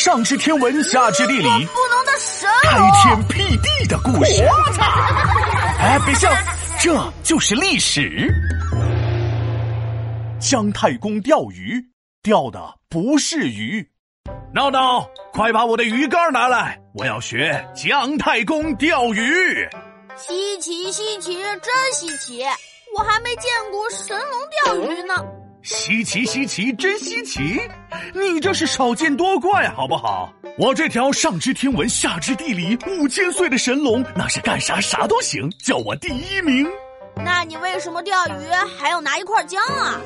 上知天文，下知地理，不能的神开天辟地的故事。我 操哎，别笑，这就是历史。姜太公钓鱼，钓的不是鱼。闹闹，快把我的鱼竿拿来，我要学姜太公钓鱼。稀奇稀奇，真稀奇！我还没见过神龙钓鱼呢。稀奇稀奇，真稀奇！你这是少见多怪，好不好？我这条上知天文下知地理五千岁的神龙，那是干啥啥都行，叫我第一名。那你为什么钓鱼还要拿一块姜啊？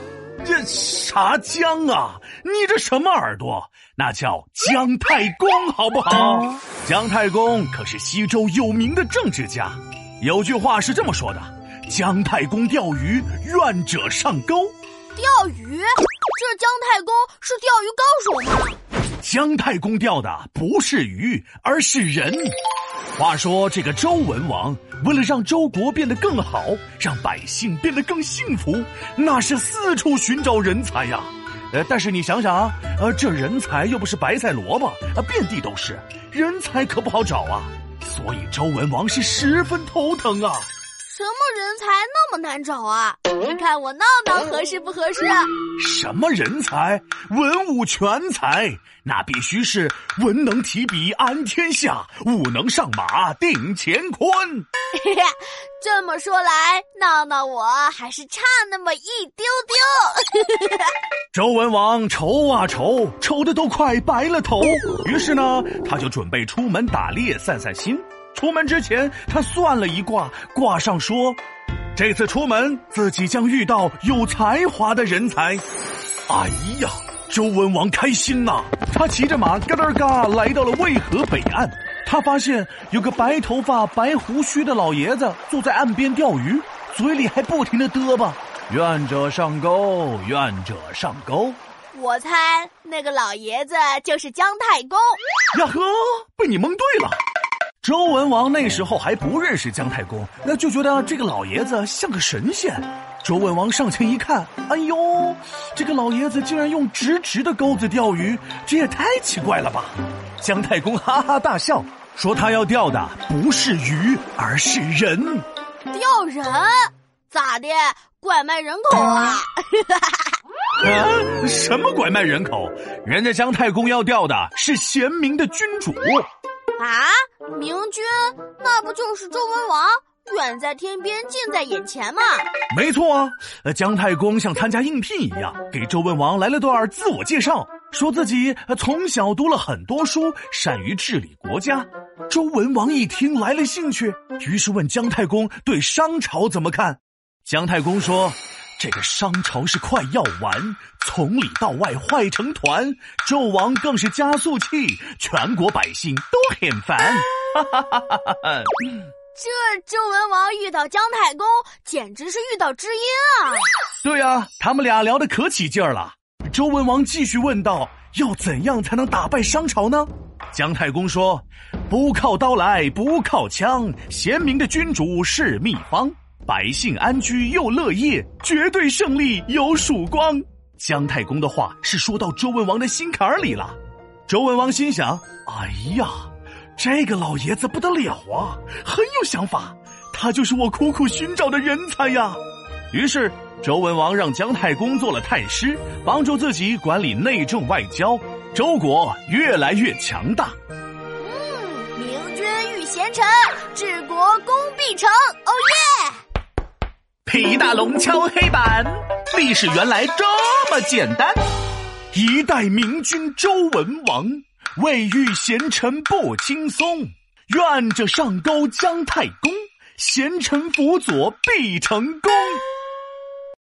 这啥姜啊？你这什么耳朵？那叫姜太公，好不好？姜太公可是西周有名的政治家。有句话是这么说的：“姜太公钓鱼，愿者上钩。”钓鱼？这姜太公是钓鱼高手吗？姜太公钓的不是鱼，而是人。话说这个周文王，为了让周国变得更好，让百姓变得更幸福，那是四处寻找人才呀。呃，但是你想想啊，呃，这人才又不是白菜萝卜，啊，遍地都是，人才可不好找啊。所以周文王是十分头疼啊。什么人才那么难找啊？你看我闹闹合适不合适？什么人才？文武全才，那必须是文能提笔安天下，武能上马定乾坤。这么说来，闹闹我还是差那么一丢丢。周文王愁啊愁，愁的都快白了头。于是呢，他就准备出门打猎散散心。出门之前，他算了一卦，卦上说，这次出门自己将遇到有才华的人才。哎呀，周文王开心呐！他骑着马嘎噔嘎来到了渭河北岸，他发现有个白头发、白胡须的老爷子坐在岸边钓鱼，嘴里还不停的嘚吧：“愿者上钩，愿者上钩。”我猜那个老爷子就是姜太公。呀呵，被你蒙对了。周文王那时候还不认识姜太公，那就觉得这个老爷子像个神仙。周文王上前一看，哎呦，这个老爷子竟然用直直的钩子钓鱼，这也太奇怪了吧！姜太公哈哈大笑，说他要钓的不是鱼，而是人。钓人？咋的？拐卖人口啊？啊？什么拐卖人口？人家姜太公要钓的是贤明的君主。啊，明君，那不就是周文王？远在天边，近在眼前嘛。没错啊，姜太公像参加应聘一样，给周文王来了段自我介绍，说自己从小读了很多书，善于治理国家。周文王一听来了兴趣，于是问姜太公对商朝怎么看。姜太公说。这个商朝是快要完，从里到外坏成团，纣王更是加速器，全国百姓都很烦。这周文王遇到姜太公，简直是遇到知音啊！对呀，他们俩聊得可起劲儿了。周文王继续问道：“要怎样才能打败商朝呢？”姜太公说：“不靠刀来，不靠枪，贤明的君主是秘方。”百姓安居又乐业，绝对胜利有曙光。姜太公的话是说到周文王的心坎里了。周文王心想：哎呀，这个老爷子不得了啊，很有想法。他就是我苦苦寻找的人才呀。于是周文王让姜太公做了太师，帮助自己管理内政外交，周国越来越强大。嗯，明君遇贤臣，治国功必成。哦耶！皮大龙敲黑板，历史原来这么简单。一代明君周文王，未遇贤臣不轻松。愿者上钩姜太公，贤臣辅佐必成功。